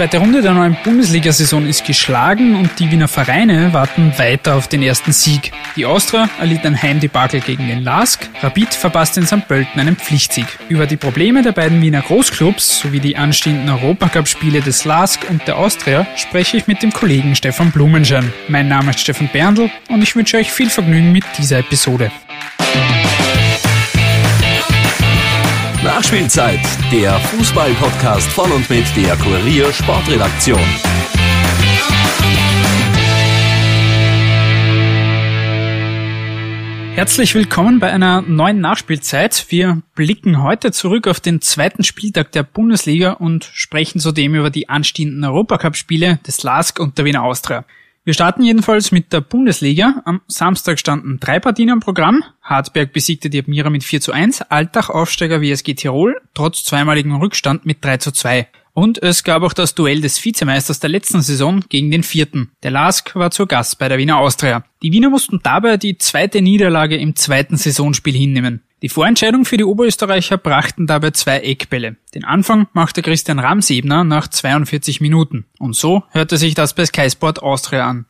Zweite Runde der neuen Bundesliga-Saison ist geschlagen und die Wiener Vereine warten weiter auf den ersten Sieg. Die Austria erlitt ein Heimdebakel gegen den LASK, Rapid verpasste in St. Pölten einen Pflichtsieg. Über die Probleme der beiden Wiener Großclubs sowie die anstehenden Europacup-Spiele des LASK und der Austria spreche ich mit dem Kollegen Stefan Blumenschein. Mein Name ist Stefan Berndl und ich wünsche euch viel Vergnügen mit dieser Episode. Nachspielzeit, der Fußball-Podcast von und mit der Kurier Sportredaktion. Herzlich willkommen bei einer neuen Nachspielzeit. Wir blicken heute zurück auf den zweiten Spieltag der Bundesliga und sprechen zudem über die anstehenden Europacup-Spiele des LASK und der Wiener Austria. Wir starten jedenfalls mit der Bundesliga. Am Samstag standen drei Partien am Programm. Hartberg besiegte die Admira mit 4 zu 1, Altach Aufsteiger WSG Tirol, trotz zweimaligem Rückstand mit 3 zu 2. Und es gab auch das Duell des Vizemeisters der letzten Saison gegen den vierten. Der Lask war zu Gast bei der Wiener Austria. Die Wiener mussten dabei die zweite Niederlage im zweiten Saisonspiel hinnehmen. Die Vorentscheidung für die Oberösterreicher brachten dabei zwei Eckbälle. Den Anfang machte Christian Ramsebner nach 42 Minuten. Und so hörte sich das bei Sky Sport Austria an.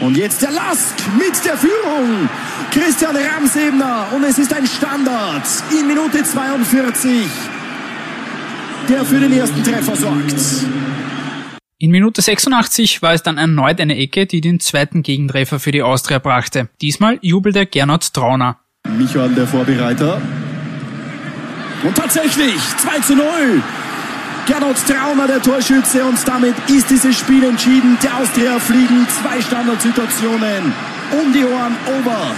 Und jetzt der Lask mit der Führung. Christian Ramsebner. Und es ist ein Standard in Minute 42, der für den ersten Treffer sorgt. In Minute 86 war es dann erneut eine Ecke, die den zweiten Gegentreffer für die Austria brachte. Diesmal jubelte Gernot Trauner. Michael, der Vorbereiter. Und tatsächlich 2 zu 0. Gernot Trauner, der Torschütze. Und damit ist dieses Spiel entschieden. Der Austria fliegen zwei Standardsituationen um die Ohren, over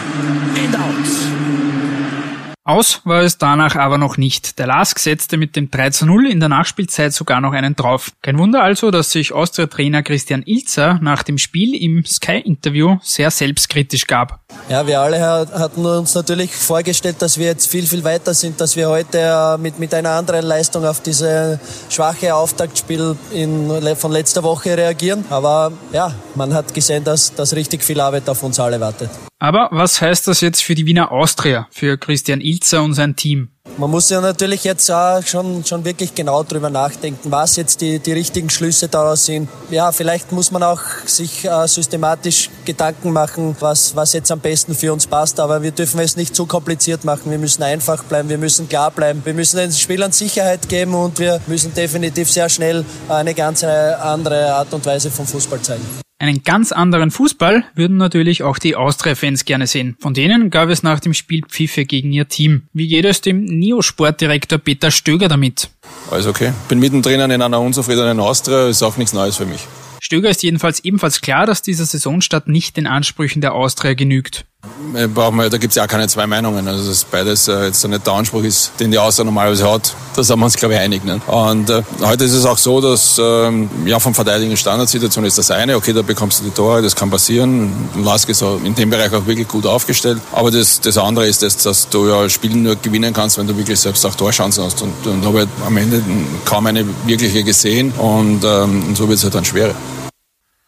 and out. Aus war es danach aber noch nicht. Der Lask setzte mit dem 3 zu 0 in der Nachspielzeit sogar noch einen drauf. Kein Wunder also, dass sich Austria-Trainer Christian Ilzer nach dem Spiel im Sky-Interview sehr selbstkritisch gab. Ja, wir alle hatten uns natürlich vorgestellt, dass wir jetzt viel, viel weiter sind, dass wir heute äh, mit, mit einer anderen Leistung auf diese schwache Auftaktspiel in, von letzter Woche reagieren. Aber ja, man hat gesehen, dass, dass richtig viel Arbeit auf uns alle wartet. Aber was heißt das jetzt für die Wiener Austria, für Christian Ilzer und sein Team? Man muss ja natürlich jetzt auch schon, schon wirklich genau drüber nachdenken, was jetzt die, die richtigen Schlüsse daraus sind. Ja, vielleicht muss man auch sich äh, systematisch Gedanken machen, was, was jetzt am besten für uns passt. Aber wir dürfen es nicht zu kompliziert machen. Wir müssen einfach bleiben, wir müssen klar bleiben. Wir müssen den Spielern Sicherheit geben und wir müssen definitiv sehr schnell eine ganz andere Art und Weise vom Fußball zeigen. Einen ganz anderen Fußball würden natürlich auch die Austria-Fans gerne sehen. Von denen gab es nach dem Spiel Pfiffe gegen ihr Team. Wie geht es dem Neo-Sportdirektor Peter Stöger damit? Alles okay. Bin mittendrin in einer unzufriedenen Austria, ist auch nichts Neues für mich. Stöger ist jedenfalls ebenfalls klar, dass dieser Saisonstart nicht den Ansprüchen der Austria genügt. Äh, da gibt es ja auch keine zwei Meinungen. Also dass beides äh, jetzt nicht der Anspruch ist, den die Austria normalerweise hat. Da sind wir uns, glaube ich, einig. Ne? Und äh, heute ist es auch so, dass ähm, ja vom Verteidigen Standardsituation ist das eine. Okay, da bekommst du die Tore, das kann passieren. Lask ist in dem Bereich auch wirklich gut aufgestellt. Aber das, das andere ist, das, dass du ja Spiele nur gewinnen kannst, wenn du wirklich selbst auch Torchancen hast. Und, und habe halt am Ende kaum eine wirkliche gesehen. Und, ähm, und so wird es halt dann schwerer.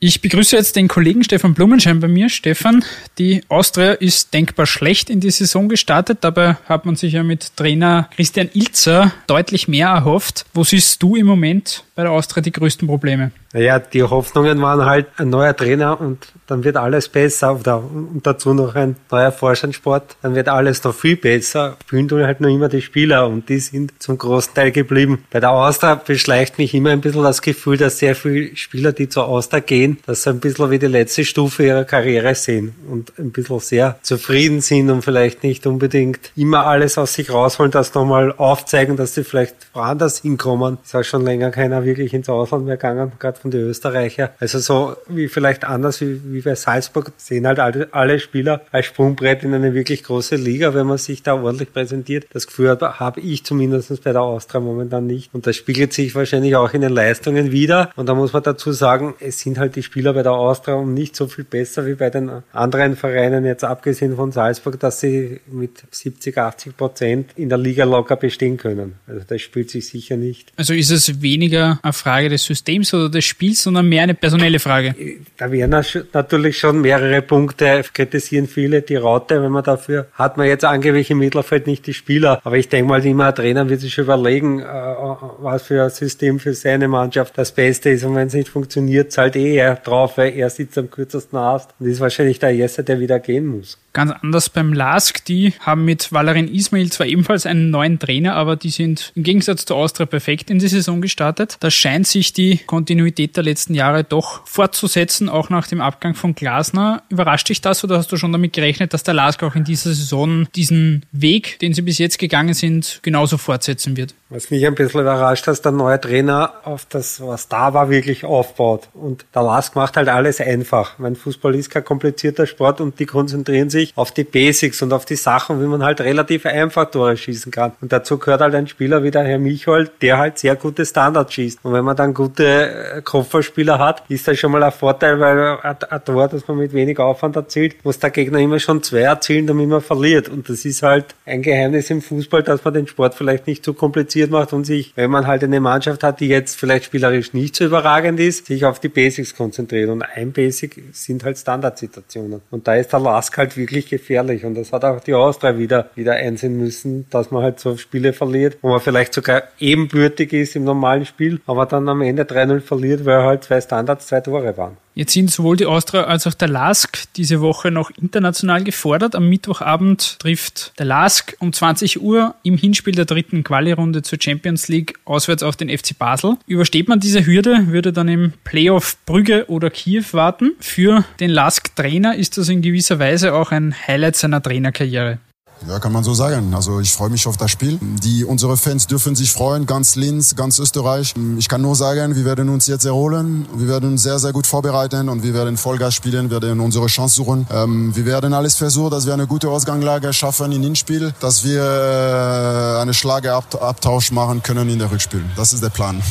Ich begrüße jetzt den Kollegen Stefan Blumenschein bei mir. Stefan, die Austria ist denkbar schlecht in die Saison gestartet. Dabei hat man sich ja mit Trainer Christian Ilzer deutlich mehr erhofft. Wo siehst du im Moment bei der Austria die größten Probleme? Naja, die Hoffnungen waren halt ein neuer Trainer und dann wird alles besser. Oder, und dazu noch ein neuer Vorstandsport, dann wird alles noch viel besser. Fühlen tun halt nur immer die Spieler und die sind zum großen Teil geblieben. Bei der Austria beschleicht mich immer ein bisschen das Gefühl, dass sehr viele Spieler, die zur Austria gehen, das ein bisschen wie die letzte Stufe ihrer Karriere sehen und ein bisschen sehr zufrieden sind und vielleicht nicht unbedingt immer alles aus sich rausholen, das nochmal aufzeigen, dass sie vielleicht woanders hinkommen. Ist auch schon länger keiner wirklich ins Ausland mehr gegangen, gerade den Österreicher. Also so wie vielleicht anders wie, wie bei Salzburg sehen halt alle, alle Spieler als Sprungbrett in eine wirklich große Liga, wenn man sich da ordentlich präsentiert. Das Gefühl habe ich zumindest bei der Austria momentan nicht. Und das spiegelt sich wahrscheinlich auch in den Leistungen wieder. Und da muss man dazu sagen, es sind halt die Spieler bei der Austria und nicht so viel besser wie bei den anderen Vereinen, jetzt abgesehen von Salzburg, dass sie mit 70, 80 Prozent in der Liga locker bestehen können. Also das spielt sich sicher nicht. Also ist es weniger eine Frage des Systems oder des Spiels, sondern mehr eine personelle Frage. Da werden natürlich schon mehrere Punkte kritisieren viele die Raute, wenn man dafür hat man jetzt angeblich im Mittelfeld nicht die Spieler. Aber ich denke mal, immer Trainer wird sich überlegen, äh, was für ein System für seine Mannschaft das Beste ist. Und wenn es nicht funktioniert, zahlt eh er drauf, weil er sitzt am kürzesten Ast und ist wahrscheinlich der Erste, der wieder gehen muss. Ganz anders beim LASK. Die haben mit Valerin Ismail zwar ebenfalls einen neuen Trainer, aber die sind im Gegensatz zur Austria perfekt in die Saison gestartet. Da scheint sich die Kontinuität der letzten Jahre doch fortzusetzen, auch nach dem Abgang von Glasner. Überrascht dich das oder hast du schon damit gerechnet, dass der LASK auch in dieser Saison diesen Weg, den sie bis jetzt gegangen sind, genauso fortsetzen wird? Was mich ein bisschen überrascht, dass der neue Trainer auf das, was da war, wirklich aufbaut. Und der LASK macht halt alles einfach. Mein Fußball ist kein komplizierter Sport und die konzentrieren sich sich auf die Basics und auf die Sachen, wie man halt relativ einfach Tore schießen kann. Und dazu gehört halt ein Spieler wie der Herr Michol, der halt sehr gute Standards schießt. Und wenn man dann gute äh, Kopfballspieler hat, ist das schon mal ein Vorteil, weil ein Tor, das man mit wenig Aufwand erzielt, muss der Gegner immer schon zwei erzielen, damit man verliert. Und das ist halt ein Geheimnis im Fußball, dass man den Sport vielleicht nicht zu kompliziert macht und sich, wenn man halt eine Mannschaft hat, die jetzt vielleicht spielerisch nicht so überragend ist, sich auf die Basics konzentriert. Und ein Basic sind halt Standardsituationen. Und da ist der Lask halt wirklich wirklich gefährlich. Und das hat auch die Austria wieder, wieder einsehen müssen, dass man halt so Spiele verliert, wo man vielleicht sogar ebenbürtig ist im normalen Spiel, aber dann am Ende 3-0 verliert, weil halt zwei Standards, zwei Tore waren. Jetzt sind sowohl die Austria als auch der LASK diese Woche noch international gefordert. Am Mittwochabend trifft der LASK um 20 Uhr im Hinspiel der dritten Quali-Runde zur Champions League auswärts auf den FC Basel. Übersteht man diese Hürde, würde dann im Playoff Brügge oder Kiew warten. Für den LASK-Trainer ist das in gewisser Weise auch ein Highlight seiner Trainerkarriere. Ja, kann man so sagen. Also ich freue mich auf das Spiel. Die, unsere Fans dürfen sich freuen, ganz Linz, ganz Österreich. Ich kann nur sagen, wir werden uns jetzt erholen. Wir werden uns sehr, sehr gut vorbereiten und wir werden Vollgas spielen, wir werden unsere Chance suchen. Ähm, wir werden alles versuchen, dass wir eine gute Ausgangslage schaffen in Hinspiel, dass wir äh, eine Schlageabtausch machen können in der Rückspiel. Das ist der Plan.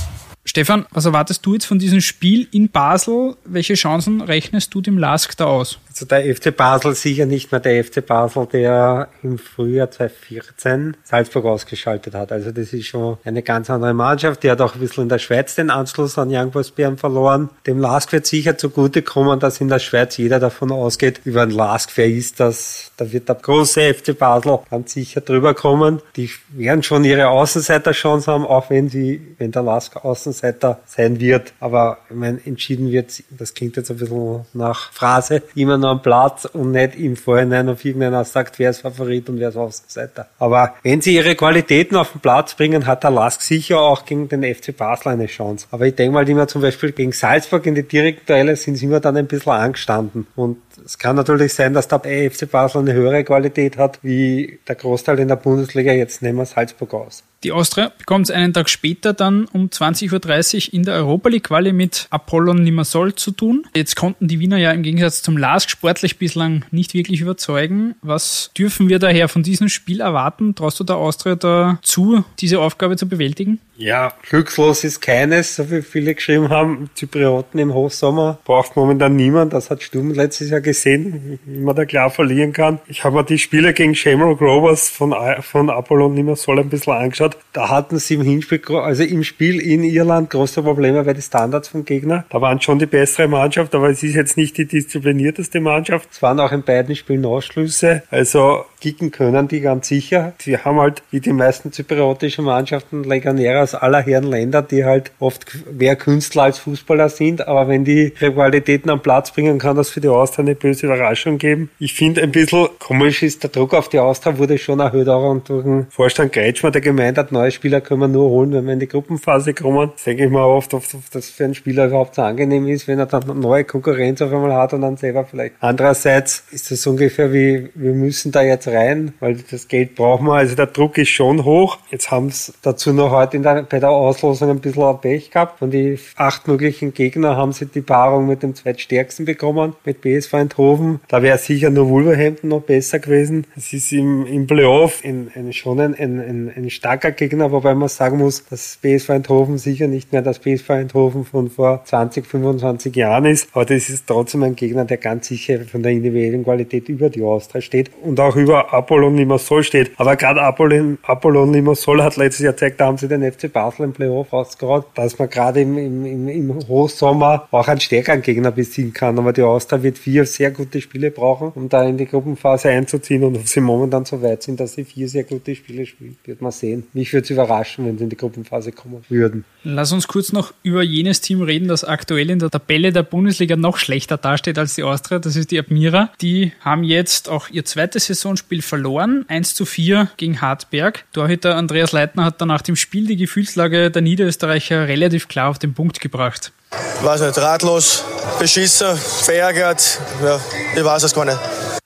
Stefan, was erwartest du jetzt von diesem Spiel in Basel? Welche Chancen rechnest du dem Lask da aus? Also der FC Basel sicher nicht mehr der FC Basel, der im Frühjahr 2014 Salzburg ausgeschaltet hat. Also das ist schon eine ganz andere Mannschaft. Die hat auch ein bisschen in der Schweiz den Anschluss an Young Boys Bern verloren. Dem Lask wird sicher zugutekommen, dass in der Schweiz jeder davon ausgeht, über ein Lask, wer ist das? Da wird der große FC Basel ganz sicher drüber kommen. Die werden schon ihre Außenseiter-Chance haben, auch wenn sie, wenn der Lask Außenseiter sein wird. Aber ich meine, entschieden wird, das klingt jetzt ein bisschen nach Phrase, immer noch am Platz und nicht im Vorhinein auf irgendeiner sagt, wer ist Favorit und wer ist Außenseiter. Aber wenn sie ihre Qualitäten auf den Platz bringen, hat der Lask sicher auch gegen den FC Basel eine Chance. Aber ich denke mal, die wir zum Beispiel gegen Salzburg in die direkten Duelle sind, sind wir dann ein bisschen angestanden. Und es kann natürlich sein, dass der FC Basel eine höhere Qualität hat, wie der Großteil in der Bundesliga. Jetzt nehmen wir Salzburg aus. Die Austria bekommt es einen Tag später dann um 20.30 Uhr in der Europa League Quali mit Apollon Limassol zu tun. Jetzt konnten die Wiener ja im Gegensatz zum LASK sportlich bislang nicht wirklich überzeugen. Was dürfen wir daher von diesem Spiel erwarten? Traust du der Austria dazu, diese Aufgabe zu bewältigen? Ja, glückslos ist keines, so wie viele geschrieben haben. Zyprioten im Hochsommer braucht momentan niemand. Das hat Sturm letztes Jahr gesehen, wie man da klar verlieren kann. Ich habe mir die Spiele gegen Shamrock Rovers von, von Apollon Limassol ein bisschen angeschaut da hatten sie im Hinspiel, also im Spiel in Irland große Probleme bei den Standards vom Gegner. Da waren schon die bessere Mannschaft, aber es ist jetzt nicht die disziplinierteste Mannschaft. Es waren auch in beiden Spielen Ausschlüsse. Also kicken können die ganz sicher. Sie haben halt, wie die meisten zypriotischen Mannschaften, Legionäre aus aller Herren Länder, die halt oft mehr Künstler als Fußballer sind. Aber wenn die Qualitäten am Platz bringen, kann das für die Austria eine böse Überraschung geben. Ich finde ein bisschen komisch ist, der Druck auf die Austria wurde schon erhöht, auch durch den Vorstand Kretschmer, der gemeint hat, neue Spieler können wir nur holen, wenn wir in die Gruppenphase kommen. Das denke ich mal oft, ob das für einen Spieler überhaupt so angenehm ist, wenn er dann eine neue Konkurrenz auf einmal hat und dann selber vielleicht. Andererseits ist es ungefähr wie, wir müssen da jetzt rein, weil das Geld brauchen wir. Also der Druck ist schon hoch. Jetzt haben es dazu noch heute in der, bei der Auslosung ein bisschen ein Pech gehabt. Von die acht möglichen Gegner haben sie die Paarung mit dem zweitstärksten bekommen, mit BSV Eindhoven. Da wäre sicher nur Wolverhampton noch besser gewesen. Es ist im, im Playoff ein, ein, schon ein, ein, ein stark starker Gegner, wobei man sagen muss, dass BSV Eindhoven sicher nicht mehr das BSV Eindhoven von vor 20, 25 Jahren ist, aber das ist trotzdem ein Gegner, der ganz sicher von der individuellen Qualität über die Austria steht und auch über Apollon Limassol steht. Aber gerade Apollon, Apollon Limassol hat letztes Jahr gezeigt, da haben sie den FC Basel im Playoff ausgehauen, dass man gerade im, im, im, Hochsommer auch einen stärkeren Gegner besiegen kann. Aber die Austria wird vier sehr gute Spiele brauchen, um da in die Gruppenphase einzuziehen und ob sie momentan so weit sind, dass sie vier sehr gute Spiele spielen, wird man sehen. Mich würde es überraschen, wenn sie in die Gruppenphase kommen würden. Lass uns kurz noch über jenes Team reden, das aktuell in der Tabelle der Bundesliga noch schlechter dasteht als die Austria. Das ist die Admira. Die haben jetzt auch ihr zweites Saisonspiel verloren. 1 zu 4 gegen Hartberg. Torhüter Andreas Leitner hat dann nach dem Spiel die Gefühlslage der Niederösterreicher relativ klar auf den Punkt gebracht. Ich weiß nicht, ratlos, beschissen, verärgert. Ja, ich weiß es gar nicht.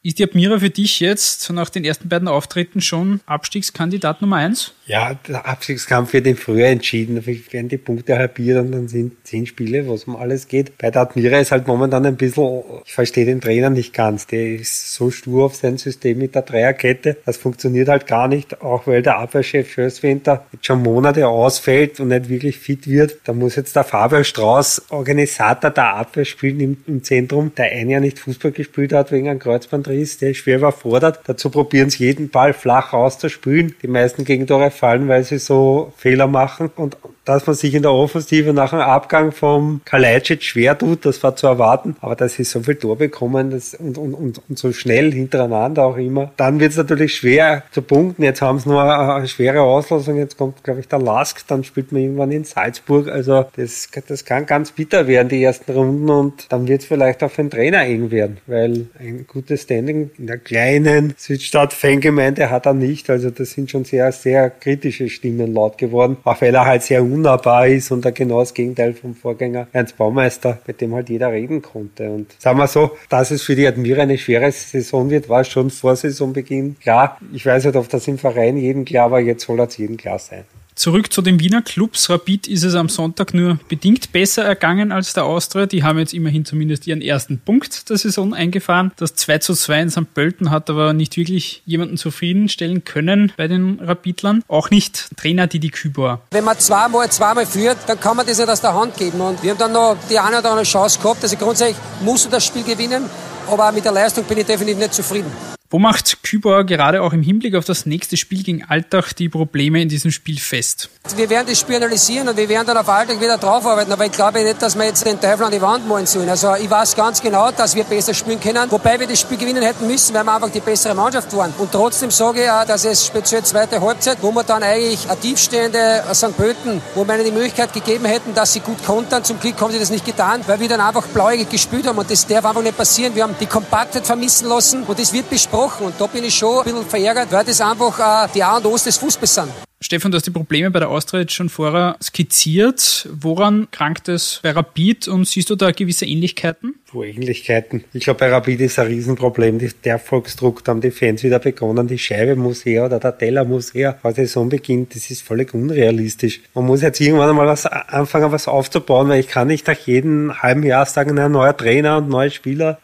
Ist die Admira für dich jetzt nach den ersten beiden Auftritten schon Abstiegskandidat Nummer eins? Ja, der Abstiegskampf wird im Frühjahr entschieden. Werden die Punkte halbiert und dann sind zehn Spiele, was um alles geht. Bei der Admira ist halt momentan ein bisschen, ich verstehe den Trainer nicht ganz. Der ist so stur auf sein System mit der Dreierkette. Das funktioniert halt gar nicht, auch weil der Abwehrchef Schößwinter jetzt schon Monate ausfällt und nicht wirklich fit wird. Da muss jetzt der Fabian Strauß, Organisator der Abwehr, spielen im, im Zentrum, der ein Jahr nicht Fußball gespielt hat wegen einem Kreuzbandriss, der schwer überfordert. Dazu probieren sie jeden Ball flach rauszuspülen. Die meisten Gegentore fallen, weil sie so Fehler machen und dass man sich in der Offensive nach dem Abgang vom Kalajdzic schwer tut, das war zu erwarten, aber dass sie so viel Tor bekommen das, und, und, und, und so schnell hintereinander auch immer, dann wird es natürlich schwer zu punkten. Jetzt haben sie nur eine schwere Auslosung, jetzt kommt, glaube ich, der Lask, dann spielt man irgendwann in Salzburg, also das, das kann ganz bitter werden, die ersten Runden und dann wird es vielleicht auch für den Trainer eng werden, weil ein gutes Standing in der kleinen Südstadt-Fangemeinde hat er nicht, also das sind schon sehr, sehr kritische Stimmen laut geworden, auch weil er halt sehr unnahbar ist und genau das Gegenteil vom Vorgänger Ernst Baumeister, bei dem halt jeder reden konnte. Und sagen wir so, dass es für die Admira eine schwere Saison wird, war schon vor Saisonbeginn klar. Ich weiß nicht, ob das im Verein jedem klar war, jetzt soll es jedem klar sein. Zurück zu den Wiener Clubs. Rapid ist es am Sonntag nur bedingt besser ergangen als der Austria. Die haben jetzt immerhin zumindest ihren ersten Punkt der Saison eingefahren. Das 2 zu 2 in St. Pölten hat aber nicht wirklich jemanden zufriedenstellen können bei den Rapidlern. Auch nicht Trainer Didi Kübor. Wenn man zweimal, zweimal führt, dann kann man das nicht aus der Hand geben. Und wir haben dann noch die eine oder andere Chance gehabt. Also grundsätzlich musst du das Spiel gewinnen. Aber mit der Leistung bin ich definitiv nicht zufrieden. Wo macht Kübauer gerade auch im Hinblick auf das nächste Spiel gegen Alltag die Probleme in diesem Spiel fest? Wir werden das Spiel analysieren und wir werden dann auf Alltag wieder draufarbeiten, aber ich glaube nicht, dass wir jetzt den Teufel an die Wand malen sollen. Also ich weiß ganz genau, dass wir besser spielen können, wobei wir das Spiel gewinnen hätten müssen, weil wir einfach die bessere Mannschaft waren. Und trotzdem sage ich auch, dass es speziell zweite Halbzeit, wo wir dann eigentlich eine tiefstehende St. Pölten, wo wir ihnen die Möglichkeit gegeben hätten, dass sie gut kontern. Zum Glück haben sie das nicht getan, weil wir dann einfach blauäugig gespielt haben und das darf einfach nicht passieren. Wir haben die Kompaktheit vermissen lassen und das wird besprochen gesprochen. Und da bin ich schon ein bisschen verärgert, weil das einfach äh, die A und O des Fußballs sind. Stefan, du hast die Probleme bei der Austria jetzt schon vorher skizziert. Woran krankt es bei Rapid und siehst du da gewisse Ähnlichkeiten? Ähnlichkeiten? Ich glaube, bei Rapid ist ein Riesenproblem. Der Erfolgsdruck, da haben die Fans wieder begonnen, die Scheibe muss her oder der Teller muss her. Als die Saison beginnt, das ist völlig unrealistisch. Man muss jetzt irgendwann einmal was anfangen, was aufzubauen, weil ich kann nicht nach jedem halben Jahr sagen, ein neuer Trainer und neue Spieler.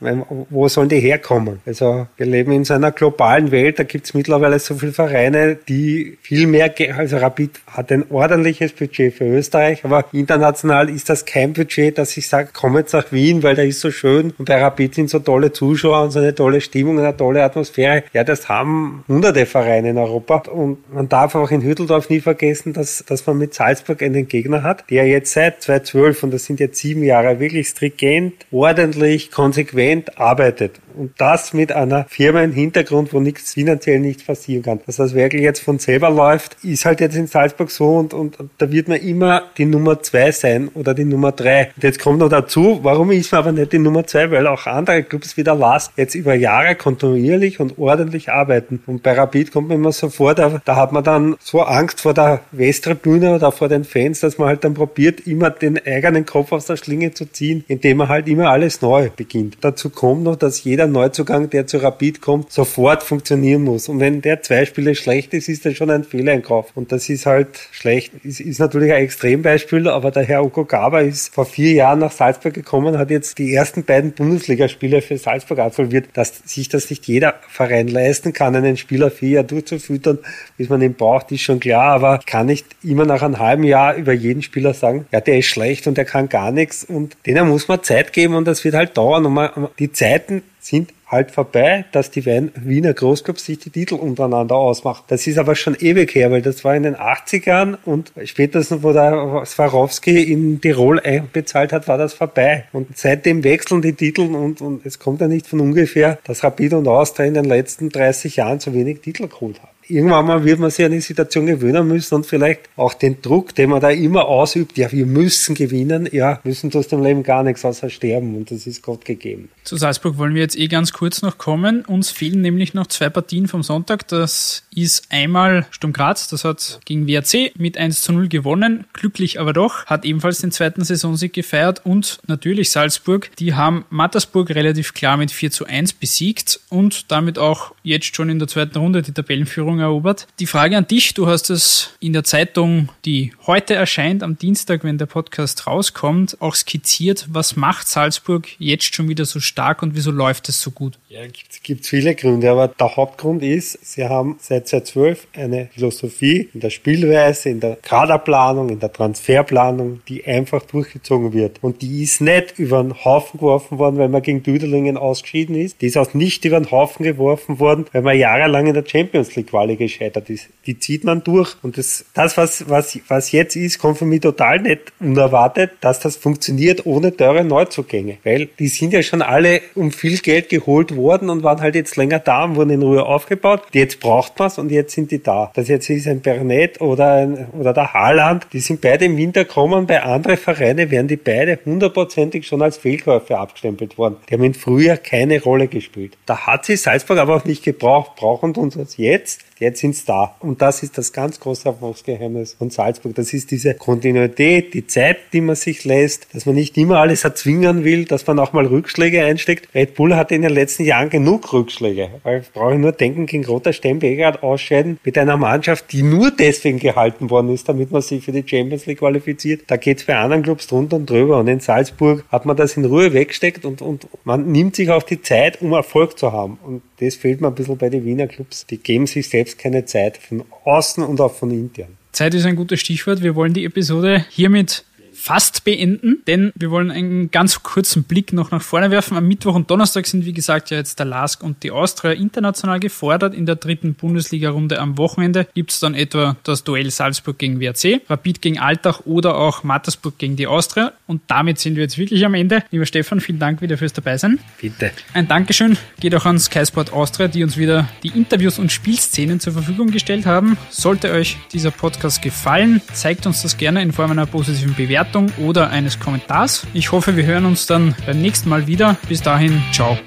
Wo sollen die herkommen? Also wir leben in so einer globalen Welt, da gibt es mittlerweile so viele Vereine, die viel mehr also Rapid hat ein ordentliches Budget für Österreich, aber international ist das kein Budget, dass ich sage, komm jetzt nach Wien, weil da ist so schön und bei Rapid sind so tolle Zuschauer und so eine tolle Stimmung und eine tolle Atmosphäre. Ja, das haben hunderte Vereine in Europa und man darf auch in Hütteldorf nie vergessen, dass, dass man mit Salzburg einen Gegner hat, der jetzt seit 2012 und das sind jetzt sieben Jahre wirklich stringent, ordentlich, konsequent arbeitet und das mit einer Firma im Hintergrund, wo nichts finanziell nicht passieren kann. Dass das wirklich jetzt von selber läuft, ist halt jetzt in Salzburg so und, und, und da wird man immer die Nummer zwei sein oder die Nummer drei. Und jetzt kommt noch dazu, warum ist man aber nicht die Nummer zwei? Weil auch andere Clubs wie der LAS jetzt über Jahre kontinuierlich und ordentlich arbeiten. Und bei Rapid kommt man immer so vor, da, da hat man dann so Angst vor der Westtribüne oder vor den Fans, dass man halt dann probiert, immer den eigenen Kopf aus der Schlinge zu ziehen, indem man halt immer alles neu beginnt. Dazu kommt noch, dass jeder Neuzugang, der zu Rapid kommt, sofort funktionieren muss. Und wenn der zwei Spiele schlecht ist, ist das schon ein Fehleinkauf. Und das ist halt schlecht. Ist, ist natürlich ein Extrembeispiel, aber der Herr Okogaba ist vor vier Jahren nach Salzburg gekommen, hat jetzt die ersten ersten beiden Bundesligaspiele für Salzburg absolviert, dass sich das nicht jeder Verein leisten kann, einen Spieler vier Jahre durchzufüttern, bis man ihn braucht, ist schon klar, aber ich kann nicht immer nach einem halben Jahr über jeden Spieler sagen, ja, der ist schlecht und der kann gar nichts. Und denen muss man Zeit geben und das wird halt dauern. Und man, die Zeiten sind halt vorbei, dass die Wiener Großclubs sich die Titel untereinander ausmachen. Das ist aber schon ewig her, weil das war in den 80ern und spätestens, wo der Swarovski in Tirol einbezahlt hat, war das vorbei. Und seitdem wechseln die Titel und, und es kommt ja nicht von ungefähr, dass Rapid und Austria in den letzten 30 Jahren so wenig Titel geholt haben irgendwann mal wird man sich an die Situation gewöhnen müssen und vielleicht auch den Druck, den man da immer ausübt, ja, wir müssen gewinnen, ja, müssen aus dem Leben gar nichts außer sterben und das ist Gott gegeben. Zu Salzburg wollen wir jetzt eh ganz kurz noch kommen. Uns fehlen nämlich noch zwei Partien vom Sonntag. Das ist einmal Sturm Graz, das hat gegen WRC mit 1 zu 0 gewonnen, glücklich aber doch, hat ebenfalls den zweiten Saisonsieg gefeiert und natürlich Salzburg, die haben Mattersburg relativ klar mit 4 zu 1 besiegt und damit auch jetzt schon in der zweiten Runde die Tabellenführung erobert. Die Frage an dich, du hast es in der Zeitung, die heute erscheint, am Dienstag, wenn der Podcast rauskommt, auch skizziert. Was macht Salzburg jetzt schon wieder so stark und wieso läuft es so gut? Ja, gibt gibt viele Gründe, aber der Hauptgrund ist, sie haben seit 2012 eine Philosophie in der Spielweise, in der Kaderplanung, in der Transferplanung, die einfach durchgezogen wird. Und die ist nicht über den Haufen geworfen worden, weil man gegen Düdelingen ausgeschieden ist. Die ist auch nicht über den Haufen geworfen worden, weil man jahrelang in der Champions League Quali gescheitert ist. Die zieht man durch. Und das, das was, was, was jetzt ist, kommt für mich total nicht unerwartet, dass das funktioniert ohne teure Neuzugänge. Weil die sind ja schon alle um viel Geld geholt worden und waren halt jetzt länger da und wurden in Ruhe aufgebaut. Jetzt braucht man es und jetzt sind die da. Das jetzt ist ein Bernet oder, ein, oder der Haaland. Die sind beide im Winter gekommen. Bei anderen Vereinen wären die beide hundertprozentig schon als Fehlkäufe abgestempelt worden. Die haben in Frühjahr keine Rolle gespielt. Da hat sie Salzburg aber auch nicht gebraucht. Brauchen uns jetzt Jetzt sind's da. Und das ist das ganz große Erfolgsgeheimnis von Salzburg. Das ist diese Kontinuität, die Zeit, die man sich lässt, dass man nicht immer alles erzwingen will, dass man auch mal Rückschläge einsteckt. Red Bull hatte in den letzten Jahren genug Rückschläge. Weil brauche ich nur denken, gegen Roter Steinbeger ausscheiden mit einer Mannschaft, die nur deswegen gehalten worden ist, damit man sich für die Champions League qualifiziert. Da geht's bei anderen Clubs drunter und drüber. Und in Salzburg hat man das in Ruhe weggesteckt und, und man nimmt sich auch die Zeit, um Erfolg zu haben. Und das fehlt mir ein bisschen bei den Wiener Clubs. Die geben sich selbst keine Zeit, von außen und auch von intern. Zeit ist ein gutes Stichwort. Wir wollen die Episode hiermit fast beenden, denn wir wollen einen ganz kurzen Blick noch nach vorne werfen. Am Mittwoch und Donnerstag sind, wie gesagt, ja jetzt der LASK und die Austria international gefordert. In der dritten Bundesliga-Runde am Wochenende gibt es dann etwa das Duell Salzburg gegen WRC, Rapid gegen Altach oder auch Mattersburg gegen die Austria. Und damit sind wir jetzt wirklich am Ende. Lieber Stefan, vielen Dank wieder fürs Dabeisein. Bitte. Ein Dankeschön geht auch an Sky Sport Austria, die uns wieder die Interviews und Spielszenen zur Verfügung gestellt haben. Sollte euch dieser Podcast gefallen, zeigt uns das gerne in Form einer positiven Bewertung Bewertung oder eines Kommentars. Ich hoffe, wir hören uns dann beim nächsten Mal wieder. Bis dahin, ciao.